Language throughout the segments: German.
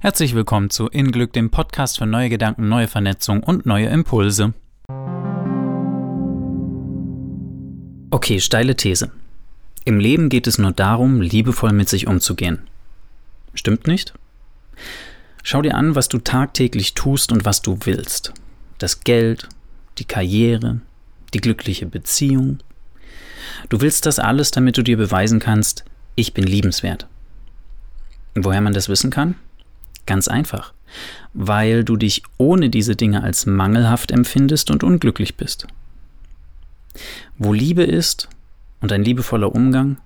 Herzlich willkommen zu In Glück, dem Podcast für neue Gedanken, neue Vernetzung und neue Impulse. Okay, steile These. Im Leben geht es nur darum, liebevoll mit sich umzugehen. Stimmt nicht? Schau dir an, was du tagtäglich tust und was du willst. Das Geld, die Karriere, die glückliche Beziehung. Du willst das alles, damit du dir beweisen kannst, ich bin liebenswert. Woher man das wissen kann? Ganz einfach. Weil du dich ohne diese Dinge als mangelhaft empfindest und unglücklich bist. Wo Liebe ist und ein liebevoller Umgang,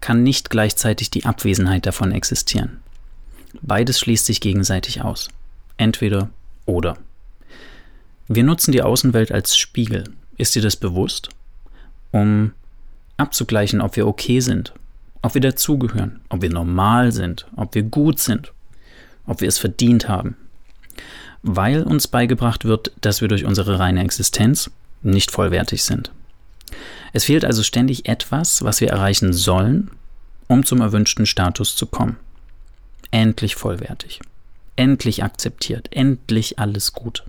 kann nicht gleichzeitig die Abwesenheit davon existieren. Beides schließt sich gegenseitig aus. Entweder oder. Wir nutzen die Außenwelt als Spiegel. Ist dir das bewusst? Um abzugleichen, ob wir okay sind, ob wir dazugehören, ob wir normal sind, ob wir gut sind, ob wir es verdient haben. Weil uns beigebracht wird, dass wir durch unsere reine Existenz nicht vollwertig sind. Es fehlt also ständig etwas, was wir erreichen sollen, um zum erwünschten Status zu kommen. Endlich vollwertig. Endlich akzeptiert. Endlich alles gut.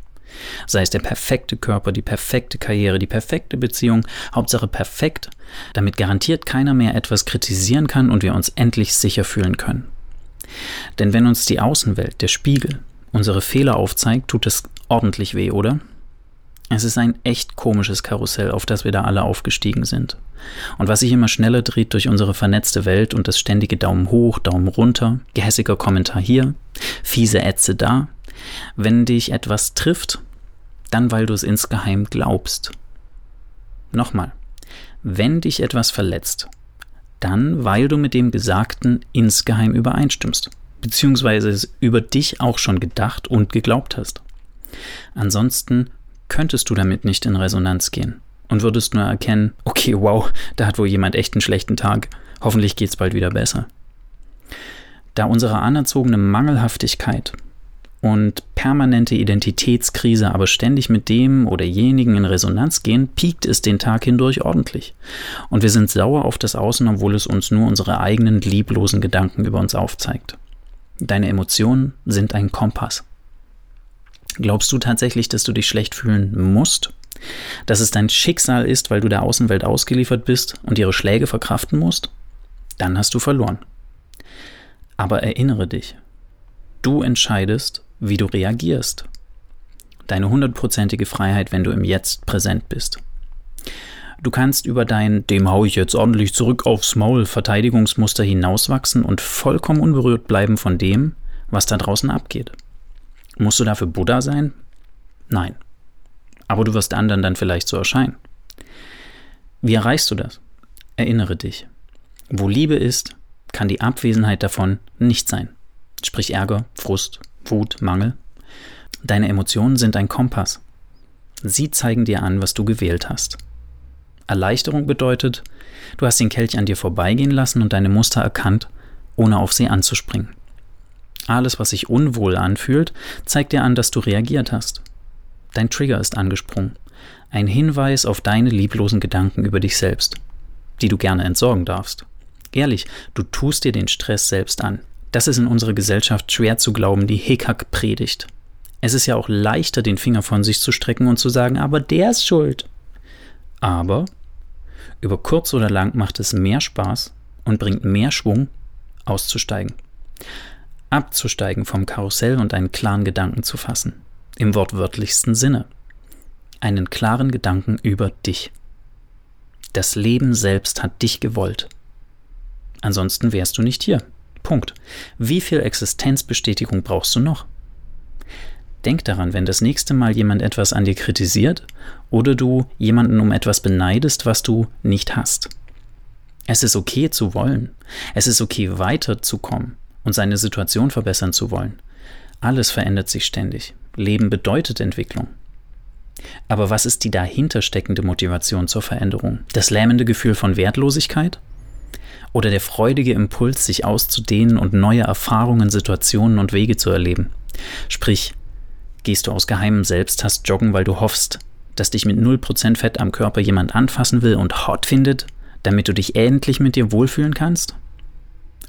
Sei es der perfekte Körper, die perfekte Karriere, die perfekte Beziehung, Hauptsache perfekt, damit garantiert keiner mehr etwas kritisieren kann und wir uns endlich sicher fühlen können. Denn wenn uns die Außenwelt, der Spiegel, unsere Fehler aufzeigt, tut es ordentlich weh, oder? Es ist ein echt komisches Karussell, auf das wir da alle aufgestiegen sind. Und was sich immer schneller dreht durch unsere vernetzte Welt und das ständige Daumen hoch, Daumen runter, gehässiger Kommentar hier, fiese Ätze da. Wenn dich etwas trifft, dann weil du es insgeheim glaubst. Nochmal, wenn dich etwas verletzt, dann weil du mit dem Gesagten insgeheim übereinstimmst, beziehungsweise über dich auch schon gedacht und geglaubt hast. Ansonsten könntest du damit nicht in Resonanz gehen und würdest nur erkennen, okay, wow, da hat wohl jemand echt einen schlechten Tag, hoffentlich geht's bald wieder besser. Da unsere anerzogene Mangelhaftigkeit und permanente Identitätskrise aber ständig mit dem oder jenigen in Resonanz gehen, piekt es den Tag hindurch ordentlich. Und wir sind sauer auf das Außen, obwohl es uns nur unsere eigenen lieblosen Gedanken über uns aufzeigt. Deine Emotionen sind ein Kompass. Glaubst du tatsächlich, dass du dich schlecht fühlen musst? Dass es dein Schicksal ist, weil du der Außenwelt ausgeliefert bist und ihre Schläge verkraften musst? Dann hast du verloren. Aber erinnere dich, du entscheidest, wie du reagierst. Deine hundertprozentige Freiheit, wenn du im Jetzt präsent bist. Du kannst über dein dem hau ich jetzt ordentlich zurück aufs Maul Verteidigungsmuster hinauswachsen und vollkommen unberührt bleiben von dem, was da draußen abgeht. Musst du dafür Buddha sein? Nein. Aber du wirst anderen dann vielleicht so erscheinen. Wie erreichst du das? Erinnere dich. Wo Liebe ist, kann die Abwesenheit davon nicht sein. Sprich Ärger, Frust, Wut, Mangel. Deine Emotionen sind ein Kompass. Sie zeigen dir an, was du gewählt hast. Erleichterung bedeutet, du hast den Kelch an dir vorbeigehen lassen und deine Muster erkannt, ohne auf sie anzuspringen. Alles, was sich unwohl anfühlt, zeigt dir an, dass du reagiert hast. Dein Trigger ist angesprungen. Ein Hinweis auf deine lieblosen Gedanken über dich selbst, die du gerne entsorgen darfst. Ehrlich, du tust dir den Stress selbst an. Das ist in unserer Gesellschaft schwer zu glauben, die Hickhack predigt. Es ist ja auch leichter, den Finger von sich zu strecken und zu sagen, aber der ist schuld. Aber über kurz oder lang macht es mehr Spaß und bringt mehr Schwung, auszusteigen. Abzusteigen vom Karussell und einen klaren Gedanken zu fassen. Im wortwörtlichsten Sinne. Einen klaren Gedanken über dich. Das Leben selbst hat dich gewollt. Ansonsten wärst du nicht hier. Punkt. Wie viel Existenzbestätigung brauchst du noch? Denk daran, wenn das nächste Mal jemand etwas an dir kritisiert oder du jemanden um etwas beneidest, was du nicht hast. Es ist okay zu wollen. Es ist okay weiterzukommen und seine Situation verbessern zu wollen. Alles verändert sich ständig. Leben bedeutet Entwicklung. Aber was ist die dahinter steckende Motivation zur Veränderung? Das lähmende Gefühl von Wertlosigkeit? oder der freudige Impuls, sich auszudehnen und neue Erfahrungen, Situationen und Wege zu erleben. Sprich, gehst du aus geheimem Selbsthass joggen, weil du hoffst, dass dich mit 0% Fett am Körper jemand anfassen will und hot findet, damit du dich endlich mit dir wohlfühlen kannst?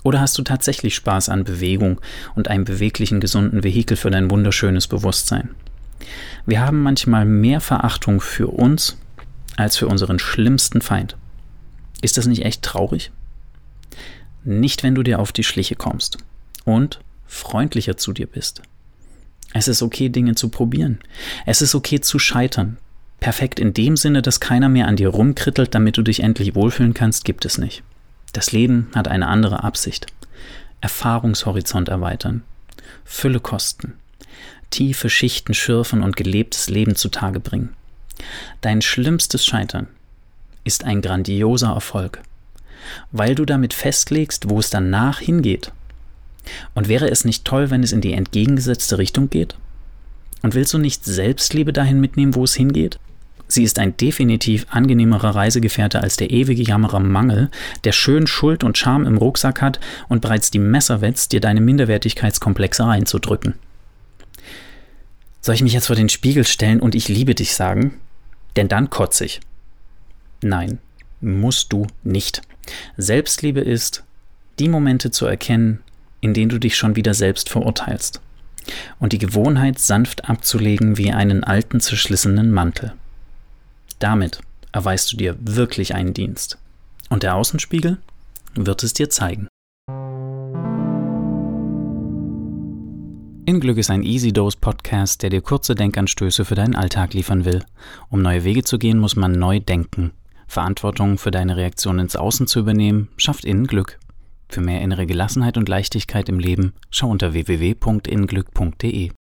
Oder hast du tatsächlich Spaß an Bewegung und einem beweglichen, gesunden Vehikel für dein wunderschönes Bewusstsein? Wir haben manchmal mehr Verachtung für uns als für unseren schlimmsten Feind. Ist das nicht echt traurig? Nicht, wenn du dir auf die Schliche kommst und freundlicher zu dir bist. Es ist okay, Dinge zu probieren. Es ist okay zu scheitern. Perfekt in dem Sinne, dass keiner mehr an dir rumkrittelt, damit du dich endlich wohlfühlen kannst, gibt es nicht. Das Leben hat eine andere Absicht. Erfahrungshorizont erweitern. Fülle kosten. Tiefe Schichten schürfen und gelebtes Leben zutage bringen. Dein schlimmstes Scheitern ist ein grandioser Erfolg, weil du damit festlegst, wo es danach hingeht. Und wäre es nicht toll, wenn es in die entgegengesetzte Richtung geht? Und willst du nicht Selbstliebe dahin mitnehmen, wo es hingeht? Sie ist ein definitiv angenehmerer Reisegefährte als der ewige Jammerer Mangel, der schön Schuld und Scham im Rucksack hat und bereits die Messer wetzt, dir deine Minderwertigkeitskomplexe reinzudrücken. Soll ich mich jetzt vor den Spiegel stellen und ich liebe dich sagen? Denn dann kotze ich. Nein, musst du nicht. Selbstliebe ist, die Momente zu erkennen, in denen du dich schon wieder selbst verurteilst. Und die Gewohnheit sanft abzulegen wie einen alten zerschlissenen Mantel. Damit erweist du dir wirklich einen Dienst. Und der Außenspiegel wird es dir zeigen. In Glück ist ein Easy Dose Podcast, der dir kurze Denkanstöße für deinen Alltag liefern will. Um neue Wege zu gehen, muss man neu denken. Verantwortung für deine Reaktion ins Außen zu übernehmen, schafft innen Glück. Für mehr innere Gelassenheit und Leichtigkeit im Leben schau unter www.inglück.de.